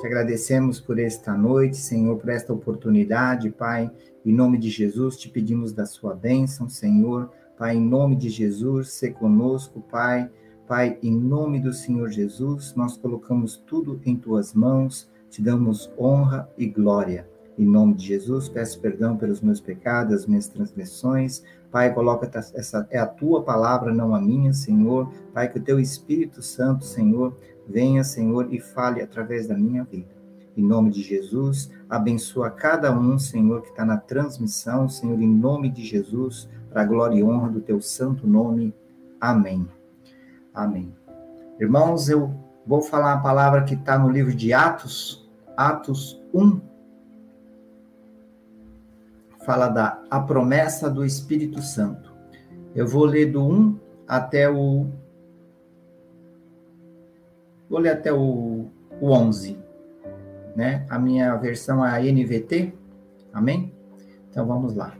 Te agradecemos por esta noite, Senhor, por esta oportunidade, Pai. Em nome de Jesus, te pedimos da sua bênção, Senhor. Pai, em nome de Jesus, se conosco, Pai. Pai, em nome do Senhor Jesus, nós colocamos tudo em tuas mãos, te damos honra e glória. Em nome de Jesus, peço perdão pelos meus pecados, as minhas transgressões. Pai, coloca essa é a tua palavra, não a minha, Senhor. Pai, que o teu Espírito Santo, Senhor, venha, Senhor, e fale através da minha vida. Em nome de Jesus, abençoa cada um, Senhor, que está na transmissão, Senhor, em nome de Jesus, para a glória e honra do teu santo nome. Amém. Amém. Irmãos, eu vou falar a palavra que está no livro de Atos, Atos 1, fala da a promessa do Espírito Santo. Eu vou ler do 1 até o vou ler até o, o 11, né? A minha versão é a NVT. Amém? Então vamos lá.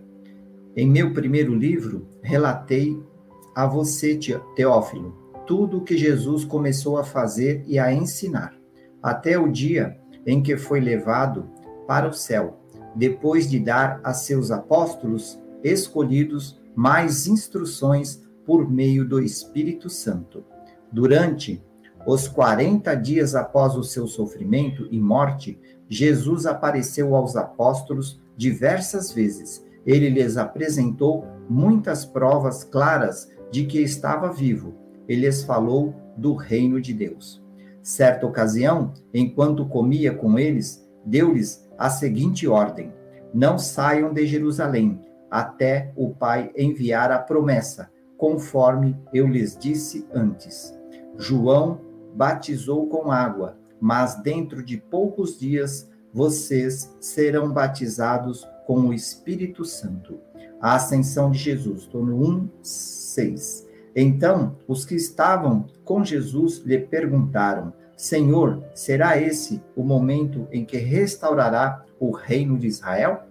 Em meu primeiro livro, relatei a você, Teófilo, tudo o que Jesus começou a fazer e a ensinar, até o dia em que foi levado para o céu depois de dar a seus apóstolos escolhidos mais instruções por meio do Espírito Santo. Durante os 40 dias após o seu sofrimento e morte, Jesus apareceu aos apóstolos diversas vezes. Ele lhes apresentou muitas provas claras de que estava vivo. Ele lhes falou do reino de Deus. Certa ocasião, enquanto comia com eles, deu-lhes a seguinte ordem: Não saiam de Jerusalém até o Pai enviar a promessa, conforme eu lhes disse antes. João batizou com água, mas dentro de poucos dias vocês serão batizados com o Espírito Santo. A ascensão de Jesus, estou no 1, 6. Então, os que estavam com Jesus lhe perguntaram: Senhor, será esse o momento em que restaurará o reino de Israel?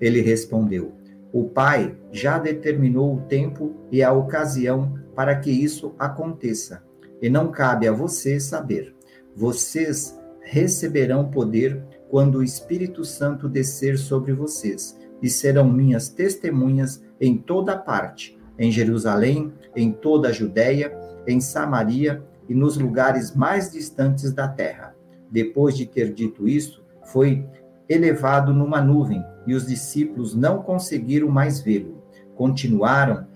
Ele respondeu: O Pai já determinou o tempo e a ocasião para que isso aconteça, e não cabe a você saber. Vocês receberão poder quando o Espírito Santo descer sobre vocês, e serão minhas testemunhas em toda parte, em Jerusalém, em toda a Judéia, em Samaria e nos lugares mais distantes da terra. Depois de ter dito isso, foi elevado numa nuvem e os discípulos não conseguiram mais vê-lo. Continuaram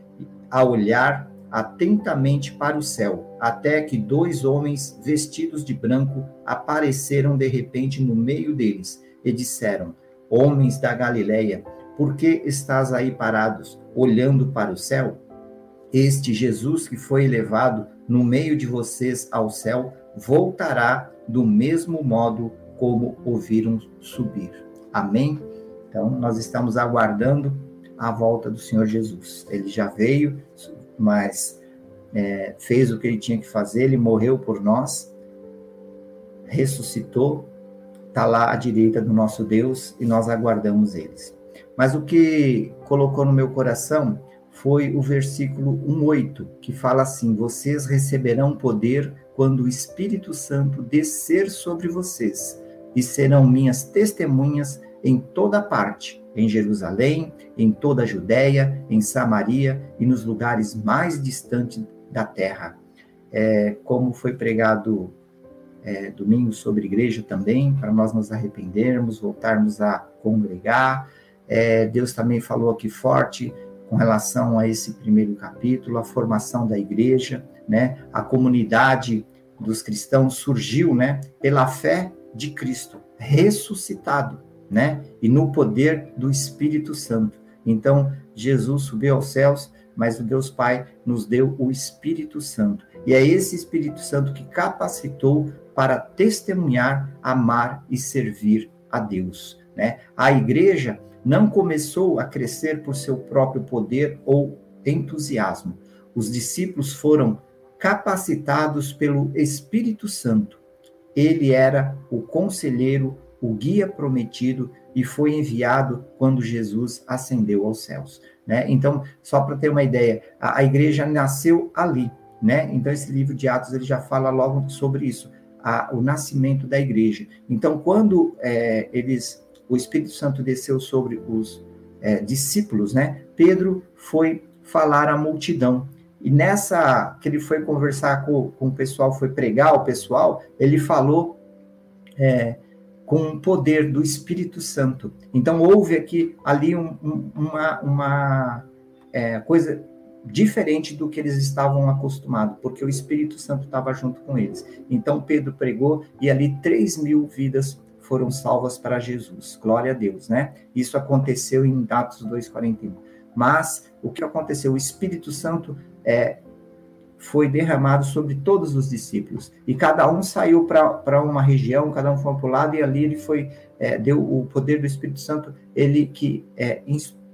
a olhar atentamente para o céu, até que dois homens vestidos de branco apareceram de repente no meio deles e disseram: Homens da Galileia, por que estás aí parados, olhando para o céu? Este Jesus que foi elevado no meio de vocês ao céu, voltará do mesmo modo como ouviram subir. Amém? Então, nós estamos aguardando a volta do Senhor Jesus. Ele já veio, mas é, fez o que ele tinha que fazer, ele morreu por nós, ressuscitou, está lá à direita do nosso Deus e nós aguardamos eles. Mas o que colocou no meu coração foi o versículo 1:8, que fala assim: Vocês receberão poder quando o Espírito Santo descer sobre vocês, e serão minhas testemunhas em toda parte, em Jerusalém, em toda a Judéia, em Samaria e nos lugares mais distantes da terra. É, como foi pregado é, domingo sobre igreja também, para nós nos arrependermos, voltarmos a congregar. É, Deus também falou aqui forte com relação a esse primeiro capítulo, a formação da igreja, né? A comunidade dos cristãos surgiu, né, pela fé de Cristo ressuscitado, né? E no poder do Espírito Santo. Então, Jesus subiu aos céus, mas o Deus Pai nos deu o Espírito Santo. E é esse Espírito Santo que capacitou para testemunhar, amar e servir a Deus, né? A igreja não começou a crescer por seu próprio poder ou entusiasmo. Os discípulos foram capacitados pelo Espírito Santo. Ele era o conselheiro, o guia prometido e foi enviado quando Jesus ascendeu aos céus. Né? Então, só para ter uma ideia, a, a, igreja nasceu ali. Né? Então, esse livro de Atos ele já fala logo sobre isso. A, o nascimento da igreja. Então, quando é, eles, o Espírito Santo desceu sobre os é, discípulos, né? Pedro foi falar à multidão. E nessa que ele foi conversar com, com o pessoal, foi pregar o pessoal, ele falou é, com o poder do Espírito Santo. Então houve aqui ali um, um, uma, uma é, coisa diferente do que eles estavam acostumados, porque o Espírito Santo estava junto com eles. Então Pedro pregou e ali 3 mil vidas foram salvas para Jesus. Glória a Deus, né? Isso aconteceu em Atos 2,41. Mas o que aconteceu? O Espírito Santo é, foi derramado sobre todos os discípulos. E cada um saiu para uma região, cada um foi para o lado, e ali ele foi, é, deu o poder do Espírito Santo, ele que é,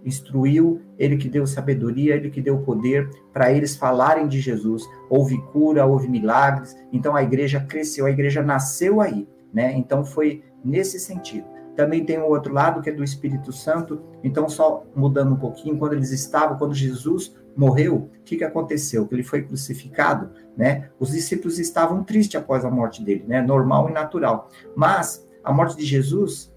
instruiu, ele que deu sabedoria, ele que deu poder para eles falarem de Jesus. Houve cura, houve milagres, então a igreja cresceu, a igreja nasceu aí, né? Então foi nesse sentido. Também tem o outro lado que é do Espírito Santo. Então, só mudando um pouquinho, quando eles estavam, quando Jesus morreu, o que, que aconteceu? Que ele foi crucificado, né? Os discípulos estavam tristes após a morte dele, né? Normal e natural. Mas a morte de Jesus,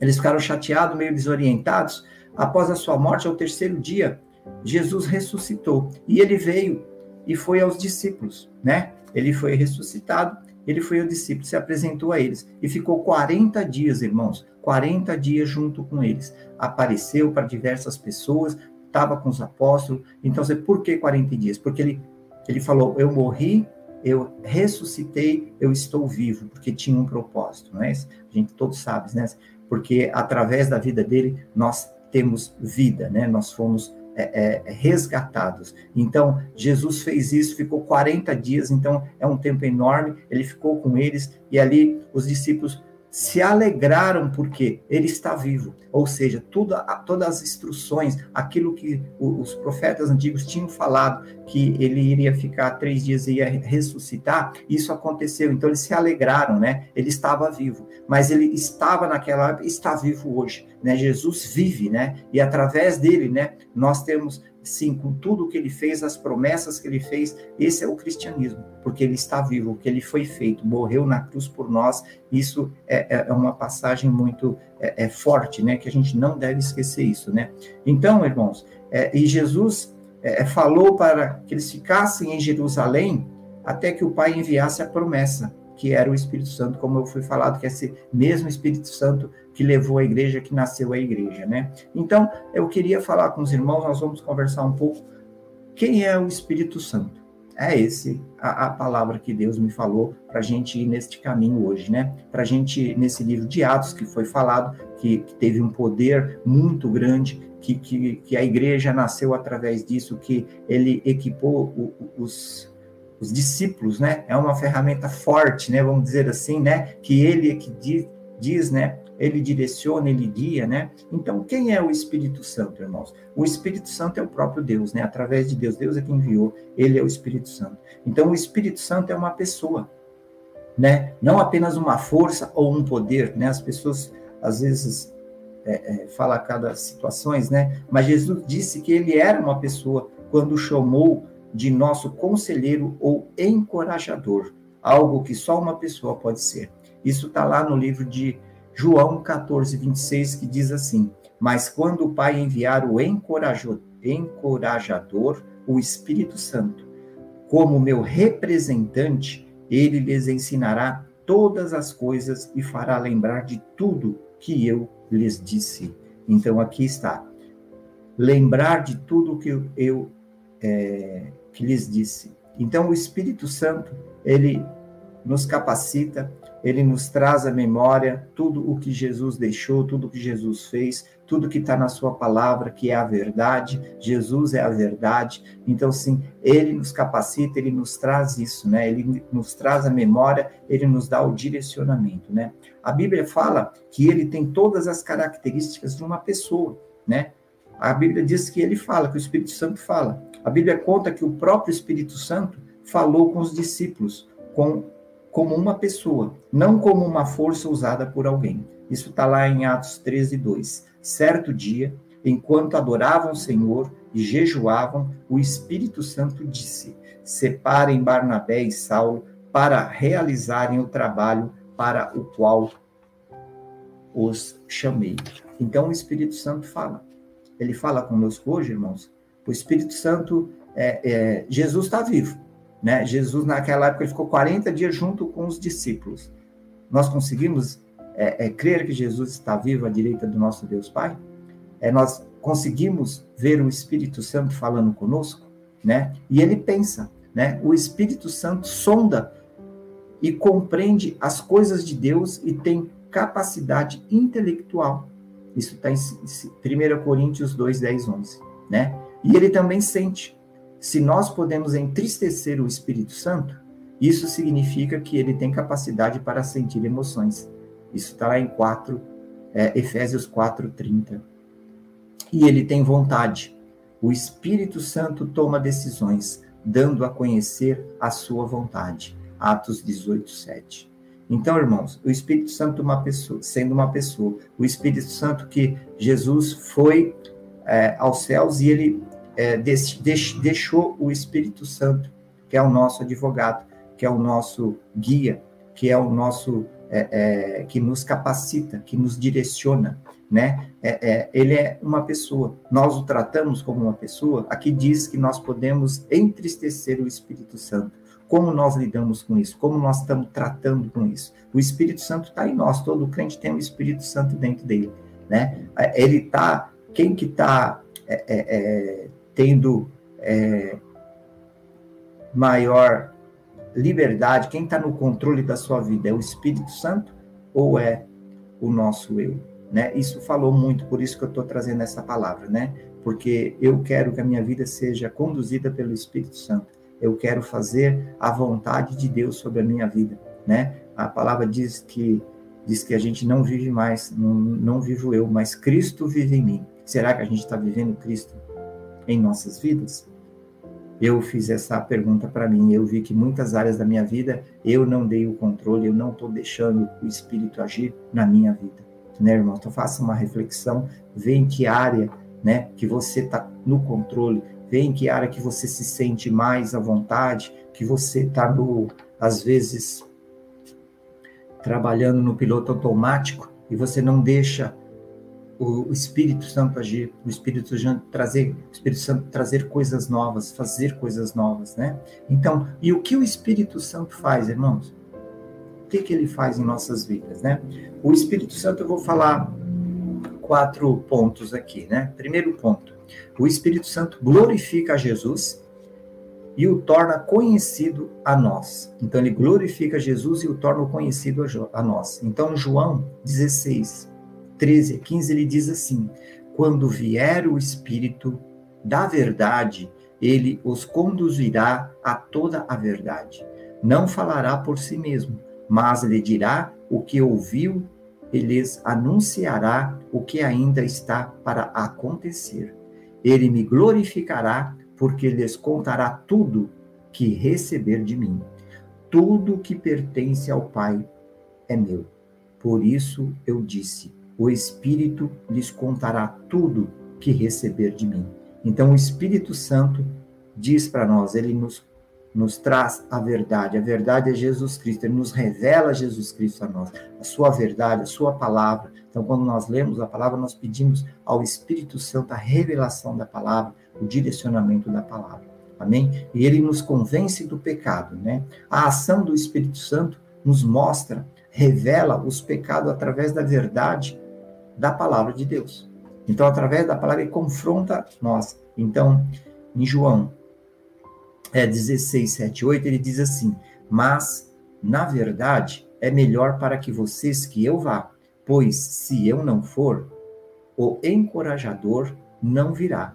eles ficaram chateados, meio desorientados. Após a sua morte, ao terceiro dia, Jesus ressuscitou e ele veio e foi aos discípulos, né? Ele foi ressuscitado, ele foi ao discípulo, se apresentou a eles e ficou 40 dias, irmãos, 40 dias junto com eles. Apareceu para diversas pessoas, estava com os apóstolos. Então, por que 40 dias? Porque ele, ele falou: Eu morri, eu ressuscitei, eu estou vivo, porque tinha um propósito, não é? A gente todos sabe, né? Porque através da vida dele nós temos vida, né? Nós fomos é, é, resgatados. Então, Jesus fez isso, ficou 40 dias, então é um tempo enorme. Ele ficou com eles e ali os discípulos se alegraram porque ele está vivo. Ou seja, tudo, todas as instruções, aquilo que os profetas antigos tinham falado, que ele iria ficar três dias e ia ressuscitar, isso aconteceu. Então eles se alegraram, né? Ele estava vivo, mas ele estava naquela, está vivo hoje, né? Jesus vive, né? E através dele, né? Nós temos sim, com tudo que ele fez, as promessas que ele fez, esse é o cristianismo, porque ele está vivo, que ele foi feito, morreu na cruz por nós, isso é, é, é uma passagem muito é, é, forte, né, que a gente não deve esquecer isso, né. Então, irmãos, é, e Jesus é, falou para que eles ficassem em Jerusalém até que o Pai enviasse a promessa, que era o Espírito Santo, como eu fui falado, que é esse mesmo Espírito Santo que levou a igreja, que nasceu a igreja, né? Então, eu queria falar com os irmãos, nós vamos conversar um pouco. Quem é o Espírito Santo? É esse a, a palavra que Deus me falou para a gente ir neste caminho hoje, né? Para a gente, nesse livro de Atos que foi falado, que, que teve um poder muito grande, que, que, que, a igreja nasceu através disso, que ele equipou o, os, os discípulos, né? É uma ferramenta forte, né? Vamos dizer assim, né? Que ele é que diz, diz, né? Ele direciona, ele guia, né? Então, quem é o Espírito Santo, irmãos? O Espírito Santo é o próprio Deus, né? Através de Deus, Deus é quem enviou, ele é o Espírito Santo. Então, o Espírito Santo é uma pessoa, né? Não apenas uma força ou um poder, né? As pessoas às vezes é, é, cada situações, né? Mas Jesus disse que ele era uma pessoa quando chamou de nosso conselheiro ou encorajador, algo que só uma pessoa pode ser. Isso está lá no livro de João 14, 26, que diz assim: Mas quando o Pai enviar o encorajador, o Espírito Santo, como meu representante, ele lhes ensinará todas as coisas e fará lembrar de tudo que eu lhes disse. Então aqui está. Lembrar de tudo que eu é, que lhes disse. Então, o Espírito Santo, ele nos capacita, ele nos traz à memória tudo o que Jesus deixou, tudo o que Jesus fez, tudo que está na Sua palavra, que é a verdade. Jesus é a verdade. Então, sim, ele nos capacita, ele nos traz isso, né? Ele nos traz a memória, ele nos dá o direcionamento, né? A Bíblia fala que ele tem todas as características de uma pessoa, né? A Bíblia diz que ele fala, que o Espírito Santo fala. A Bíblia conta que o próprio Espírito Santo falou com os discípulos com, como uma pessoa, não como uma força usada por alguém. Isso está lá em Atos 13, 2. Certo dia, enquanto adoravam o Senhor e jejuavam, o Espírito Santo disse: Separem Barnabé e Saulo para realizarem o trabalho para o qual os chamei. Então o Espírito Santo fala. Ele fala conosco hoje, irmãos. O Espírito Santo, é, é, Jesus está vivo. Né? Jesus, naquela época, ele ficou 40 dias junto com os discípulos. Nós conseguimos é, é, crer que Jesus está vivo à direita do nosso Deus Pai? É, nós conseguimos ver o Espírito Santo falando conosco? Né? E ele pensa. Né? O Espírito Santo sonda e compreende as coisas de Deus e tem capacidade intelectual. Isso está em 1 Coríntios 2, 10, 11. Né? E ele também sente. Se nós podemos entristecer o Espírito Santo, isso significa que ele tem capacidade para sentir emoções. Isso está lá em 4, é, Efésios 4, 30. E ele tem vontade. O Espírito Santo toma decisões, dando a conhecer a sua vontade. Atos 18, 7. Então, irmãos, o Espírito Santo uma pessoa, sendo uma pessoa, o Espírito Santo que Jesus foi é, aos céus e ele é, deix, deixou o Espírito Santo, que é o nosso advogado, que é o nosso guia, que é o nosso é, é que nos capacita, que nos direciona, né? É, é, ele é uma pessoa. Nós o tratamos como uma pessoa. Aqui diz que nós podemos entristecer o Espírito Santo. Como nós lidamos com isso? Como nós estamos tratando com isso? O Espírito Santo está em nós. Todo crente tem o Espírito Santo dentro dele, né? É, ele está. Quem que está é, é, é, tendo é, maior liberdade? Quem está no controle da sua vida é o Espírito Santo ou é o nosso eu? Né? Isso falou muito, por isso que eu estou trazendo essa palavra, né? Porque eu quero que a minha vida seja conduzida pelo Espírito Santo eu quero fazer a vontade de Deus sobre a minha vida, né? A palavra diz que diz que a gente não vive mais, não, não vivo eu, mas Cristo vive em mim. Será que a gente está vivendo Cristo em nossas vidas? Eu fiz essa pergunta para mim, eu vi que muitas áreas da minha vida eu não dei o controle, eu não estou deixando o Espírito agir na minha vida, né, irmão? Então faça uma reflexão, vê em que área, né, que você está no controle, Vê em que área que você se sente mais à vontade, que você está às vezes, trabalhando no piloto automático e você não deixa o, Espírito Santo agir, o Espírito trazer, o Espírito Santo trazer coisas novas, fazer coisas novas, né? Então, e o que o Espírito Santo faz, irmãos? O que, que ele faz em nossas vidas, né? O Espírito Santo, eu vou falar quatro pontos aqui, né? Primeiro ponto, o Espírito Santo glorifica a Jesus e o torna conhecido a nós. Então, ele glorifica Jesus e o torna conhecido a nós. Então, João 16, 13 a 15, ele diz assim: Quando vier o Espírito da verdade, ele os conduzirá a toda a verdade. Não falará por si mesmo, mas lhe dirá o que ouviu e lhes anunciará o que ainda está para acontecer. Ele me glorificará, porque lhes contará tudo que receber de mim. Tudo que pertence ao Pai é meu. Por isso eu disse: o Espírito lhes contará tudo que receber de mim. Então o Espírito Santo diz para nós, ele nos, nos traz a verdade. A verdade é Jesus Cristo, ele nos revela Jesus Cristo a nós, a sua verdade, a sua palavra, então, quando nós lemos a palavra, nós pedimos ao Espírito Santo a revelação da palavra, o direcionamento da palavra. Amém? E ele nos convence do pecado, né? A ação do Espírito Santo nos mostra, revela os pecados através da verdade da palavra de Deus. Então, através da palavra, ele confronta nós. Então, em João é, 16, 7, 8, ele diz assim: Mas, na verdade, é melhor para que vocês que eu vá, Pois se eu não for, o encorajador não virá.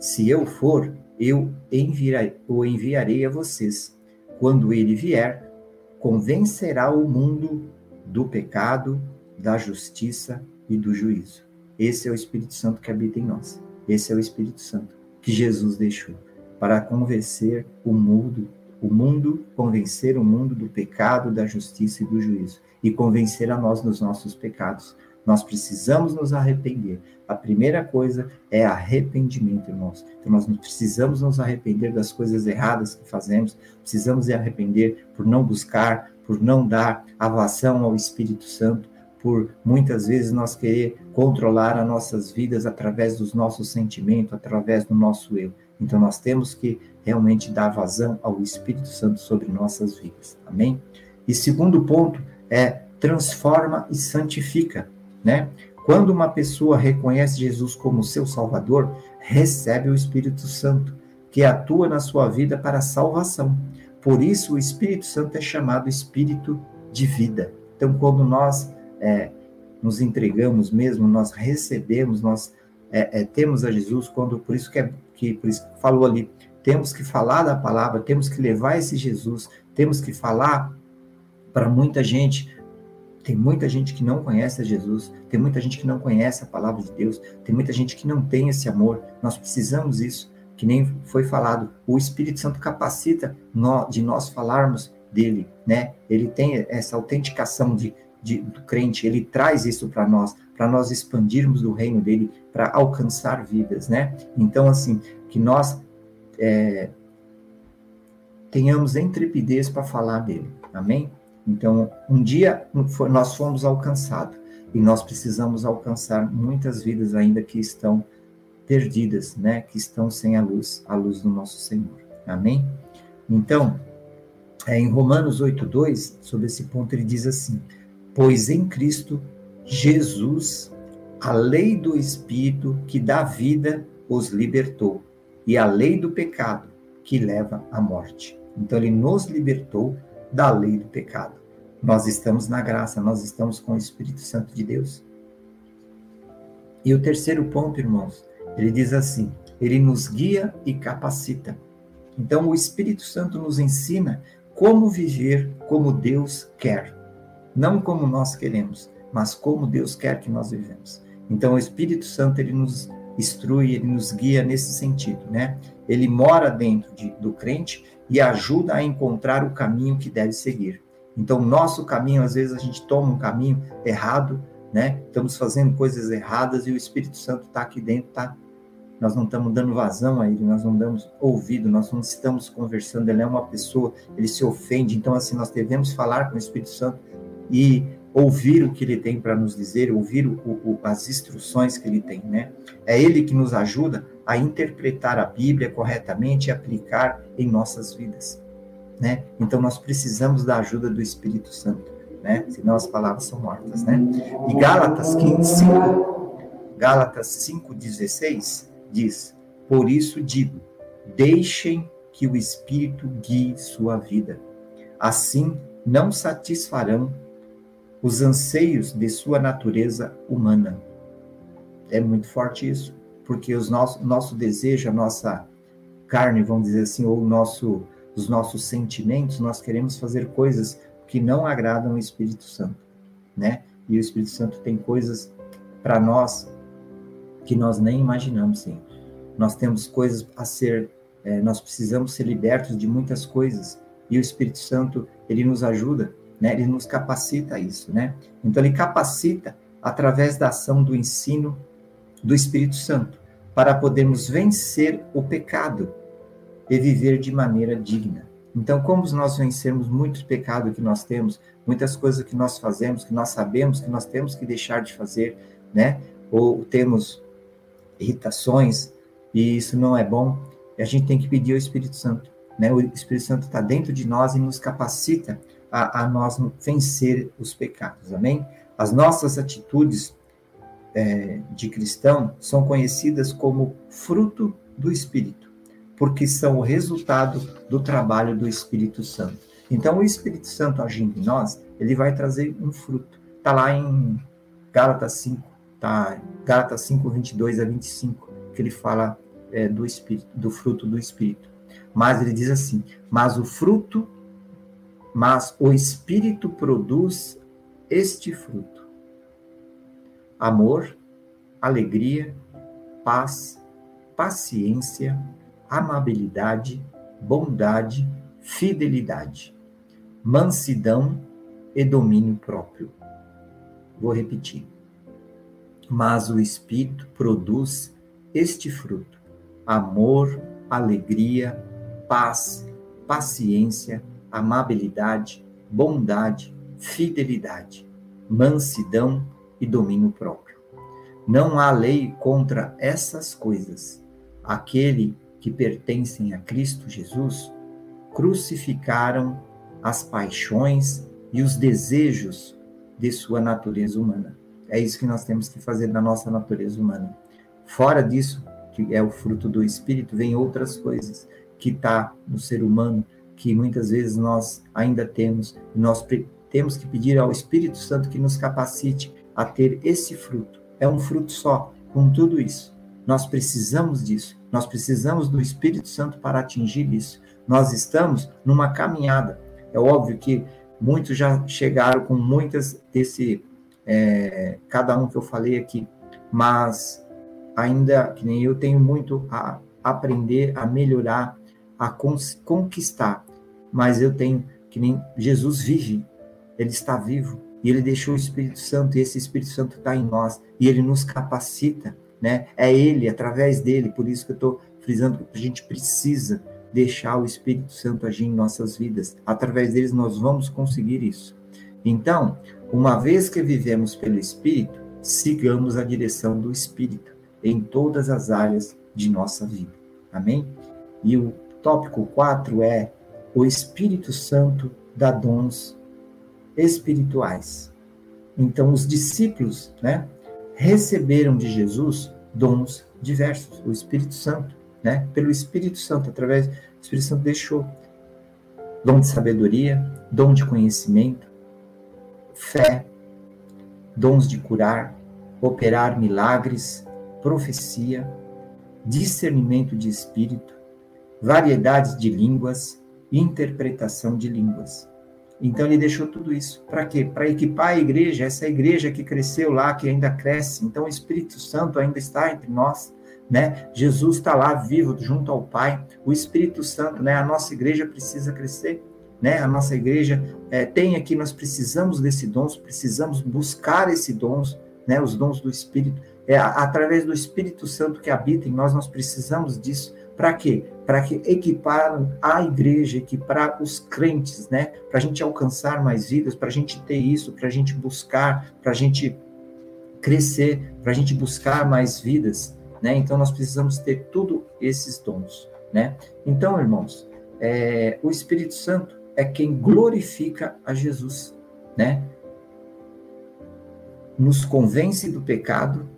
Se eu for, eu enviarei, o enviarei a vocês. Quando ele vier, convencerá o mundo do pecado, da justiça e do juízo. Esse é o Espírito Santo que habita em nós. Esse é o Espírito Santo que Jesus deixou para convencer o mundo, o mundo, convencer o mundo do pecado, da justiça e do juízo e convencer a nós dos nossos pecados. Nós precisamos nos arrepender. A primeira coisa é arrependimento, irmãos. Então, nós precisamos nos arrepender das coisas erradas que fazemos, precisamos nos arrepender por não buscar, por não dar avação ao Espírito Santo, por muitas vezes nós querer controlar as nossas vidas através dos nossos sentimentos, através do nosso eu. Então, nós temos que realmente dar vazão ao Espírito Santo sobre nossas vidas. Amém? E segundo ponto é transforma e santifica, né? Quando uma pessoa reconhece Jesus como seu Salvador, recebe o Espírito Santo, que atua na sua vida para salvação. Por isso, o Espírito Santo é chamado Espírito de vida. Então, quando nós é, nos entregamos mesmo, nós recebemos, nós é, é, temos a Jesus, quando por isso que, é, que por isso que falou ali, temos que falar da palavra, temos que levar esse Jesus, temos que falar para muita gente. Tem muita gente que não conhece a Jesus, tem muita gente que não conhece a palavra de Deus, tem muita gente que não tem esse amor. Nós precisamos isso, que nem foi falado. O Espírito Santo capacita de nós falarmos dele, né? Ele tem essa autenticação de, de do crente, ele traz isso para nós, para nós expandirmos o reino dele, para alcançar vidas, né? Então, assim, que nós é, tenhamos intrepidez para falar dele, amém? Então, um dia nós fomos alcançados e nós precisamos alcançar muitas vidas ainda que estão perdidas, né? Que estão sem a luz, a luz do nosso Senhor. Amém? Então, é, em Romanos 8:2, sobre esse ponto ele diz assim: "Pois em Cristo Jesus a lei do espírito que dá vida os libertou, e a lei do pecado que leva à morte." Então ele nos libertou da lei do pecado. Nós estamos na graça, nós estamos com o Espírito Santo de Deus. E o terceiro ponto, irmãos, ele diz assim: ele nos guia e capacita. Então, o Espírito Santo nos ensina como viver como Deus quer. Não como nós queremos, mas como Deus quer que nós vivemos. Então, o Espírito Santo, ele nos instrui, ele nos guia nesse sentido, né? Ele mora dentro de, do crente e ajuda a encontrar o caminho que deve seguir. Então, nosso caminho, às vezes a gente toma um caminho errado, né? Estamos fazendo coisas erradas e o Espírito Santo está aqui dentro, tá? Nós não estamos dando vazão a ele, nós não damos ouvido, nós não estamos conversando. Ele é uma pessoa, ele se ofende. Então, assim, nós devemos falar com o Espírito Santo e ouvir o que ele tem para nos dizer, ouvir o, o, as instruções que ele tem, né? É ele que nos ajuda a interpretar a Bíblia corretamente e aplicar em nossas vidas, né? Então nós precisamos da ajuda do Espírito Santo, né? Senão as palavras são mortas, né? E Gálatas 15, 5, Gálatas 5:16 diz: "Por isso digo, deixem que o Espírito guie sua vida. Assim não satisfarão os anseios de sua natureza humana. É muito forte isso, porque os nosso, nosso desejo, a nossa carne, vamos dizer assim, ou nosso, os nossos sentimentos, nós queremos fazer coisas que não agradam o Espírito Santo, né? E o Espírito Santo tem coisas para nós que nós nem imaginamos, sim. Nós temos coisas a ser, é, nós precisamos ser libertos de muitas coisas, e o Espírito Santo, ele nos ajuda né? Ele nos capacita a isso, né? Então ele capacita através da ação do ensino do Espírito Santo para podermos vencer o pecado e viver de maneira digna. Então, como nós vencermos muito pecado que nós temos, muitas coisas que nós fazemos, que nós sabemos que nós temos que deixar de fazer, né? Ou temos irritações e isso não é bom, a gente tem que pedir ao Espírito Santo, né? O Espírito Santo está dentro de nós e nos capacita a, a nós vencer os pecados. Amém? As nossas atitudes é, de cristão são conhecidas como fruto do Espírito, porque são o resultado do trabalho do Espírito Santo. Então, o Espírito Santo agindo em nós, ele vai trazer um fruto. Está lá em Gálatas 5, tá? Gálatas 5, 22 a 25, que ele fala é, do Espírito, do fruto do Espírito. Mas ele diz assim: Mas o fruto mas o Espírito produz este fruto: amor, alegria, paz, paciência, amabilidade, bondade, fidelidade, mansidão e domínio próprio. Vou repetir. Mas o Espírito produz este fruto: amor, alegria, paz, paciência, amabilidade, bondade, fidelidade, mansidão e domínio próprio. Não há lei contra essas coisas. Aquele que pertencem a Cristo Jesus crucificaram as paixões e os desejos de sua natureza humana. É isso que nós temos que fazer na nossa natureza humana. Fora disso, que é o fruto do Espírito, vem outras coisas que está no ser humano, que muitas vezes nós ainda temos, nós temos que pedir ao Espírito Santo que nos capacite a ter esse fruto. É um fruto só, com tudo isso. Nós precisamos disso. Nós precisamos do Espírito Santo para atingir isso. Nós estamos numa caminhada. É óbvio que muitos já chegaram com muitas desse, é, cada um que eu falei aqui, mas ainda que nem eu tenho muito a aprender, a melhorar, a conquistar. Mas eu tenho que nem Jesus vive, ele está vivo e ele deixou o Espírito Santo e esse Espírito Santo está em nós e ele nos capacita, né? É ele, através dele, por isso que eu estou frisando que a gente precisa deixar o Espírito Santo agir em nossas vidas. Através deles nós vamos conseguir isso. Então, uma vez que vivemos pelo Espírito, sigamos a direção do Espírito em todas as áreas de nossa vida. Amém? E o tópico 4 é o Espírito Santo dá dons espirituais. Então, os discípulos, né, receberam de Jesus dons diversos, o Espírito Santo né? Pelo Espírito Santo, através do Espírito Santo deixou dom de sabedoria, dom de conhecimento, fé, dons de curar, operar milagres, profecia, discernimento de espírito, variedades de línguas, interpretação de línguas. Então ele deixou tudo isso. Para quê? Para equipar a igreja, essa igreja que cresceu lá, que ainda cresce. Então o Espírito Santo ainda está entre nós né? Jesus está lá vivo junto ao Pai, o Espírito Santo, né? A nossa igreja precisa crescer, né? A nossa igreja é, tem aqui, nós precisamos desse dons, precisamos buscar esse dons, né? Os dons do Espírito, é através do Espírito Santo que habita em nós, nós precisamos disso. Para quê? Para que equipar a igreja, equipar os crentes, né? Para a gente alcançar mais vidas, para a gente ter isso, para a gente buscar, para a gente crescer, para a gente buscar mais vidas né? Então nós precisamos ter tudo esses dons, né? Então, irmãos, é, o Espírito Santo é quem glorifica a Jesus, né? Nos convence do pecado,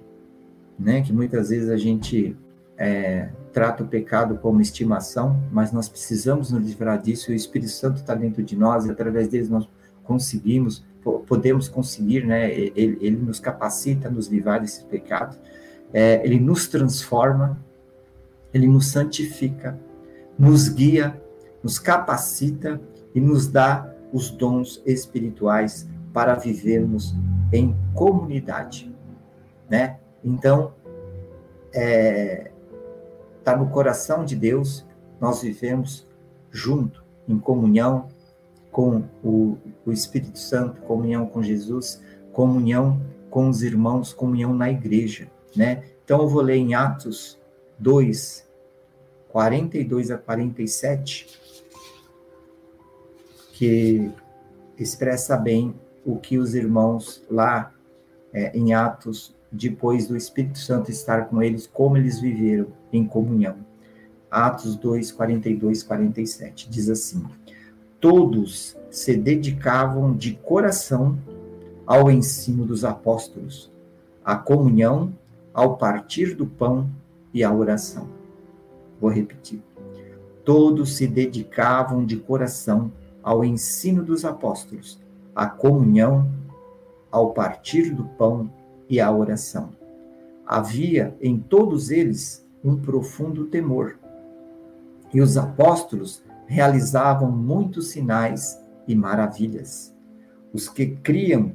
né? Que muitas vezes a gente é, trata o pecado como estimação, mas nós precisamos nos livrar disso. O Espírito Santo está dentro de nós e através deles nós conseguimos, podemos conseguir, né? Ele, ele nos capacita a nos livrar desses pecados é, ele nos transforma, ele nos santifica, nos guia, nos capacita e nos dá os dons espirituais para vivermos em comunidade, né? Então, é, tá no coração de Deus, nós vivemos junto, em comunhão com o, o Espírito Santo, comunhão com Jesus, comunhão com os irmãos, comunhão na igreja né? Então eu vou ler em Atos 2, 42 a 47, que expressa bem o que os irmãos lá é, em Atos, depois do Espírito Santo estar com eles, como eles viveram em comunhão. Atos 2, 42, 47, diz assim: Todos se dedicavam de coração ao ensino dos apóstolos, à comunhão ao partir do pão e à oração. Vou repetir. Todos se dedicavam de coração ao ensino dos apóstolos, à comunhão, ao partir do pão e à oração. Havia em todos eles um profundo temor. E os apóstolos realizavam muitos sinais e maravilhas. Os que criam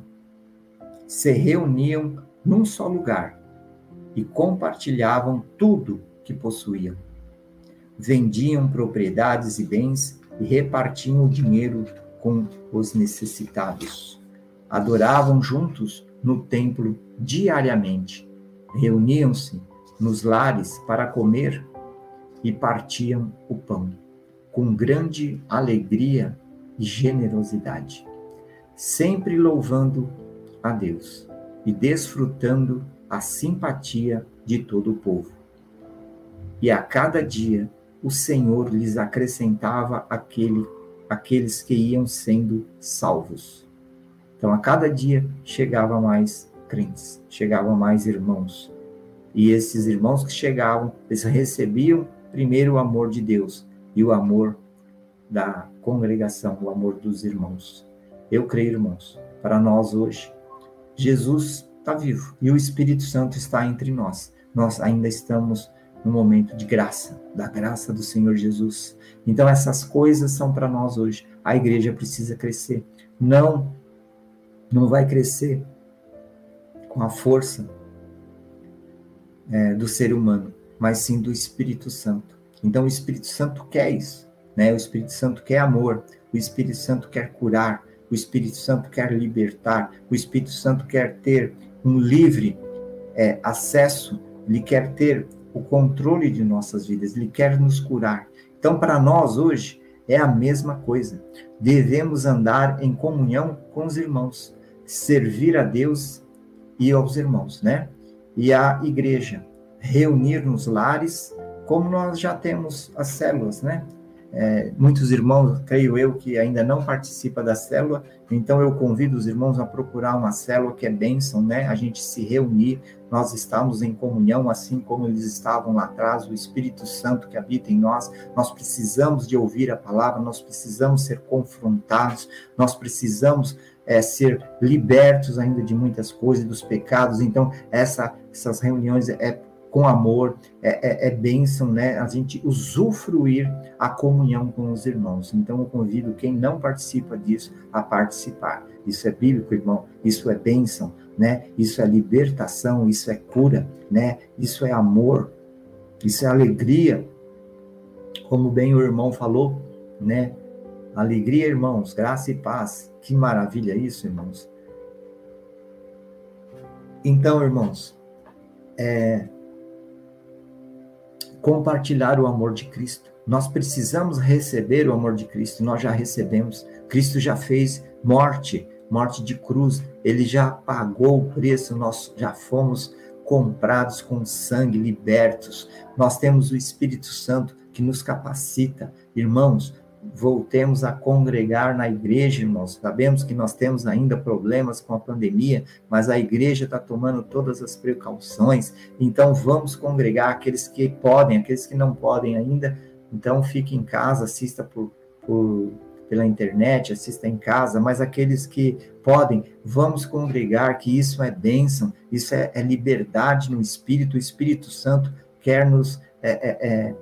se reuniam num só lugar e compartilhavam tudo que possuíam. Vendiam propriedades e bens e repartiam o dinheiro com os necessitados. Adoravam juntos no templo diariamente, reuniam-se nos lares para comer e partiam o pão, com grande alegria e generosidade, sempre louvando a Deus e desfrutando a simpatia de todo o povo. E a cada dia o Senhor lhes acrescentava aquele, aqueles que iam sendo salvos. Então, a cada dia chegava mais crentes, chegavam mais irmãos. E esses irmãos que chegavam, eles recebiam primeiro o amor de Deus e o amor da congregação, o amor dos irmãos. Eu creio, irmãos, para nós hoje, Jesus está vivo e o Espírito Santo está entre nós. Nós ainda estamos no momento de graça, da graça do Senhor Jesus. Então, essas coisas são para nós hoje. A igreja precisa crescer. Não, não vai crescer a força é, do ser humano, mas sim do Espírito Santo. Então, o Espírito Santo quer isso. Né? O Espírito Santo quer amor, o Espírito Santo quer curar, o Espírito Santo quer libertar, o Espírito Santo quer ter um livre é, acesso, ele quer ter o controle de nossas vidas, Ele quer nos curar. Então, para nós hoje, é a mesma coisa. Devemos andar em comunhão com os irmãos, servir a Deus e aos irmãos, né? E a igreja, reunir nos lares, como nós já temos as células, né? É, muitos irmãos, creio eu, que ainda não participam da célula, então eu convido os irmãos a procurar uma célula que é bênção, né? A gente se reunir, nós estamos em comunhão, assim como eles estavam lá atrás, o Espírito Santo que habita em nós, nós precisamos de ouvir a palavra, nós precisamos ser confrontados, nós precisamos é, ser libertos ainda de muitas coisas, dos pecados, então essa, essas reuniões é com amor, é, é, é bênção, né? A gente usufruir a comunhão com os irmãos. Então, eu convido quem não participa disso a participar. Isso é bíblico, irmão. Isso é bênção, né? Isso é libertação, isso é cura, né? Isso é amor, isso é alegria. Como bem o irmão falou, né? Alegria, irmãos, graça e paz. Que maravilha isso, irmãos. Então, irmãos, é, compartilhar o amor de Cristo. Nós precisamos receber o amor de Cristo, nós já recebemos. Cristo já fez morte, morte de cruz, ele já pagou o preço, nós já fomos comprados com sangue, libertos. Nós temos o Espírito Santo que nos capacita. Irmãos, voltemos a congregar na igreja, irmãos. Sabemos que nós temos ainda problemas com a pandemia, mas a igreja está tomando todas as precauções. Então, vamos congregar aqueles que podem, aqueles que não podem ainda. Então, fique em casa, assista por, por pela internet, assista em casa, mas aqueles que podem, vamos congregar, que isso é bênção, isso é, é liberdade no Espírito, o Espírito Santo quer nos é, é, é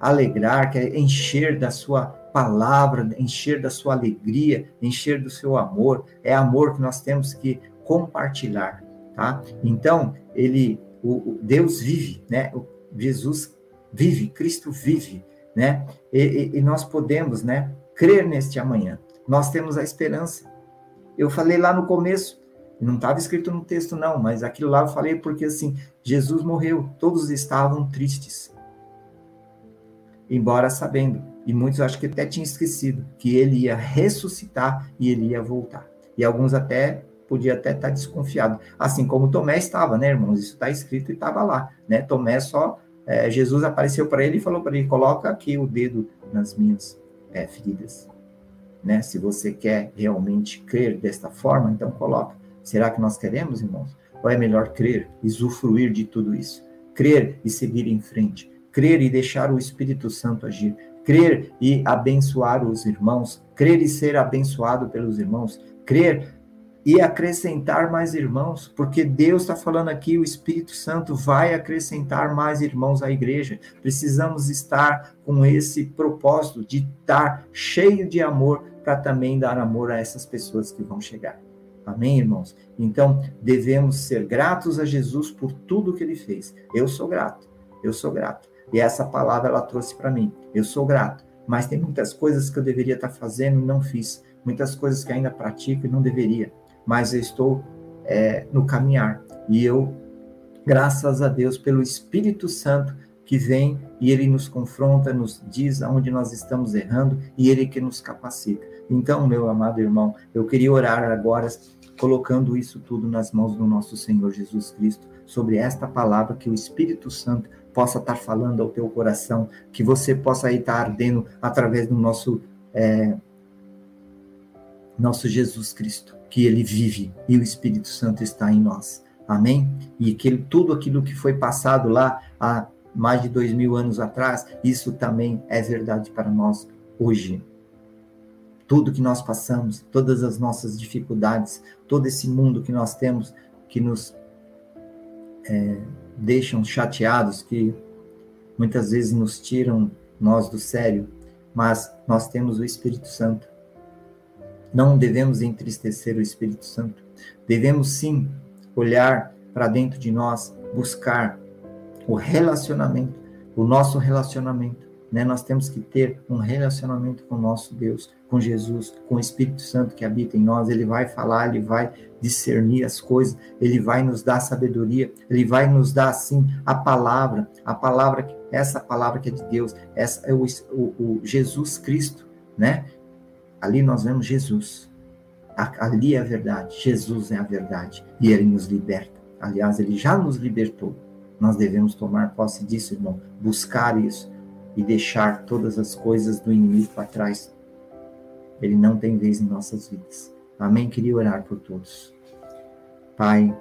alegrar, quer encher da sua palavra, encher da sua alegria, encher do seu amor. É amor que nós temos que compartilhar, tá? Então, ele, o, o Deus vive, né? O Jesus vive, Cristo vive, né? E, e, e nós podemos, né? Crer neste amanhã. Nós temos a esperança. Eu falei lá no começo, não estava escrito no texto não, mas aquilo lá eu falei porque assim, Jesus morreu, todos estavam tristes. Embora sabendo e muitos acho que até tinham esquecido que ele ia ressuscitar e ele ia voltar. E alguns até podia até estar desconfiado, assim como Tomé estava, né, irmãos? Isso está escrito e estava lá, né? Tomé só é, Jesus apareceu para ele e falou para ele: coloca aqui o dedo nas minhas é, feridas, né? Se você quer realmente crer desta forma, então coloca. Será que nós queremos, irmãos? Ou é melhor crer, usufruir de tudo isso? Crer e seguir em frente, crer e deixar o Espírito Santo agir, crer e abençoar os irmãos, crer e ser abençoado pelos irmãos, crer e acrescentar mais irmãos, porque Deus está falando aqui, o Espírito Santo vai acrescentar mais irmãos à igreja. Precisamos estar com esse propósito de estar cheio de amor para também dar amor a essas pessoas que vão chegar. Amém, irmãos? Então, devemos ser gratos a Jesus por tudo que ele fez. Eu sou grato, eu sou grato. E essa palavra ela trouxe para mim. Eu sou grato, mas tem muitas coisas que eu deveria estar tá fazendo e não fiz. Muitas coisas que ainda pratico e não deveria. Mas eu estou é, no caminhar. E eu Graças a Deus pelo Espírito Santo que vem e ele nos confronta, nos diz aonde nós estamos errando e ele que nos capacita. Então, meu amado irmão, eu queria orar agora colocando isso tudo nas mãos do nosso Senhor Jesus Cristo, sobre esta palavra que o Espírito Santo possa estar falando ao teu coração, que você possa estar ardendo através do nosso é, nosso Jesus Cristo, que ele vive e o Espírito Santo está em nós. Amém? E que tudo aquilo que foi passado lá há mais de dois mil anos atrás, isso também é verdade para nós hoje. Tudo que nós passamos, todas as nossas dificuldades, todo esse mundo que nós temos, que nos é, deixam chateados, que muitas vezes nos tiram nós do sério, mas nós temos o Espírito Santo. Não devemos entristecer o Espírito Santo. Devemos sim olhar para dentro de nós, buscar o relacionamento, o nosso relacionamento. Né? Nós temos que ter um relacionamento com o nosso Deus, com Jesus, com o Espírito Santo que habita em nós. Ele vai falar, ele vai discernir as coisas, ele vai nos dar sabedoria, ele vai nos dar, assim, a palavra, a palavra, essa palavra que é de Deus, essa é o, o, o Jesus Cristo, né? Ali nós vemos Jesus. Ali é a verdade. Jesus é a verdade. E ele nos liberta. Aliás, ele já nos libertou. Nós devemos tomar posse disso, irmão, buscar isso e deixar todas as coisas do inimigo para trás. Ele não tem vez em nossas vidas. Amém? Queria orar por todos. Pai,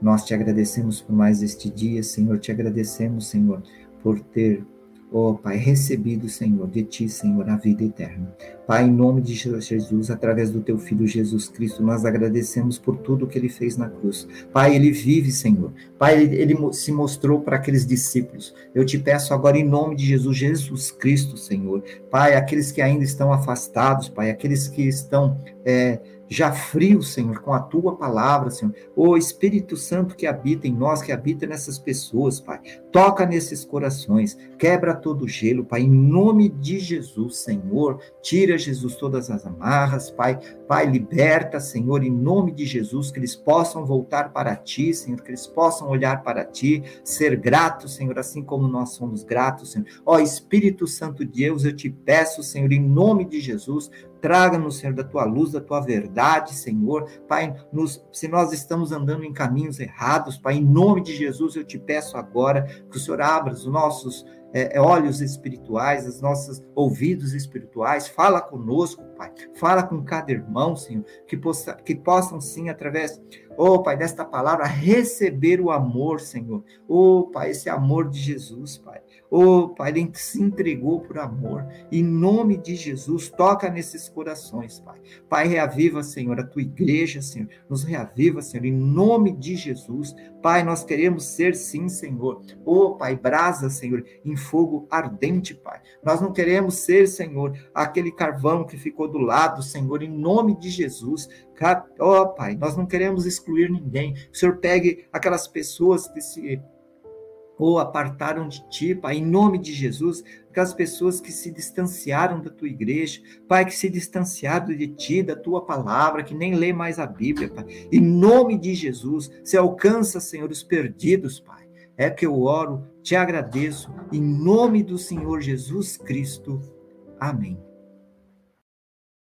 nós te agradecemos por mais este dia, Senhor. Te agradecemos, Senhor, por ter Ó oh, Pai, recebido, Senhor, de Ti, Senhor, a vida eterna. Pai, em nome de Jesus, através do Teu Filho Jesus Cristo, nós agradecemos por tudo que Ele fez na cruz. Pai, Ele vive, Senhor. Pai, Ele, ele se mostrou para aqueles discípulos. Eu te peço agora, em nome de Jesus, Jesus Cristo, Senhor. Pai, aqueles que ainda estão afastados, Pai, aqueles que estão. É, já frio, Senhor, com a tua palavra, Senhor. O Espírito Santo que habita em nós, que habita nessas pessoas, Pai. Toca nesses corações, quebra todo o gelo, Pai, em nome de Jesus, Senhor. Tira, Jesus, todas as amarras, Pai. Pai, liberta, Senhor, em nome de Jesus, que eles possam voltar para ti, Senhor, que eles possam olhar para ti, ser gratos, Senhor, assim como nós somos gratos, Senhor. Ó Espírito Santo de Deus, eu te peço, Senhor, em nome de Jesus, Traga-nos, Senhor, da tua luz, da tua verdade, Senhor. Pai, nos, se nós estamos andando em caminhos errados, Pai, em nome de Jesus, eu te peço agora que o Senhor abra os nossos é, é, olhos espirituais, os nossos ouvidos espirituais. Fala conosco, Pai. Fala com cada irmão, Senhor, que, possa, que possam, sim, através, oh, Pai, desta palavra, receber o amor, Senhor. Oh, Pai, esse amor de Jesus, Pai. Oh, Pai, Ele se entregou por amor. Em nome de Jesus, toca nesses corações, Pai. Pai, reaviva, Senhor, a tua igreja, Senhor. Nos reaviva, Senhor, em nome de Jesus. Pai, nós queremos ser sim, Senhor. Oh, Pai, brasa, Senhor, em fogo ardente, Pai. Nós não queremos ser, Senhor, aquele carvão que ficou do lado, Senhor, em nome de Jesus. Oh, Pai, nós não queremos excluir ninguém. O Senhor pegue aquelas pessoas que se ou apartaram de ti, Pai, em nome de Jesus, aquelas pessoas que se distanciaram da tua igreja, Pai, que se distanciaram de ti, da tua palavra, que nem lê mais a Bíblia, Pai. Em nome de Jesus, se alcança, Senhor, os perdidos, Pai. É que eu oro, te agradeço, em nome do Senhor Jesus Cristo. Amém.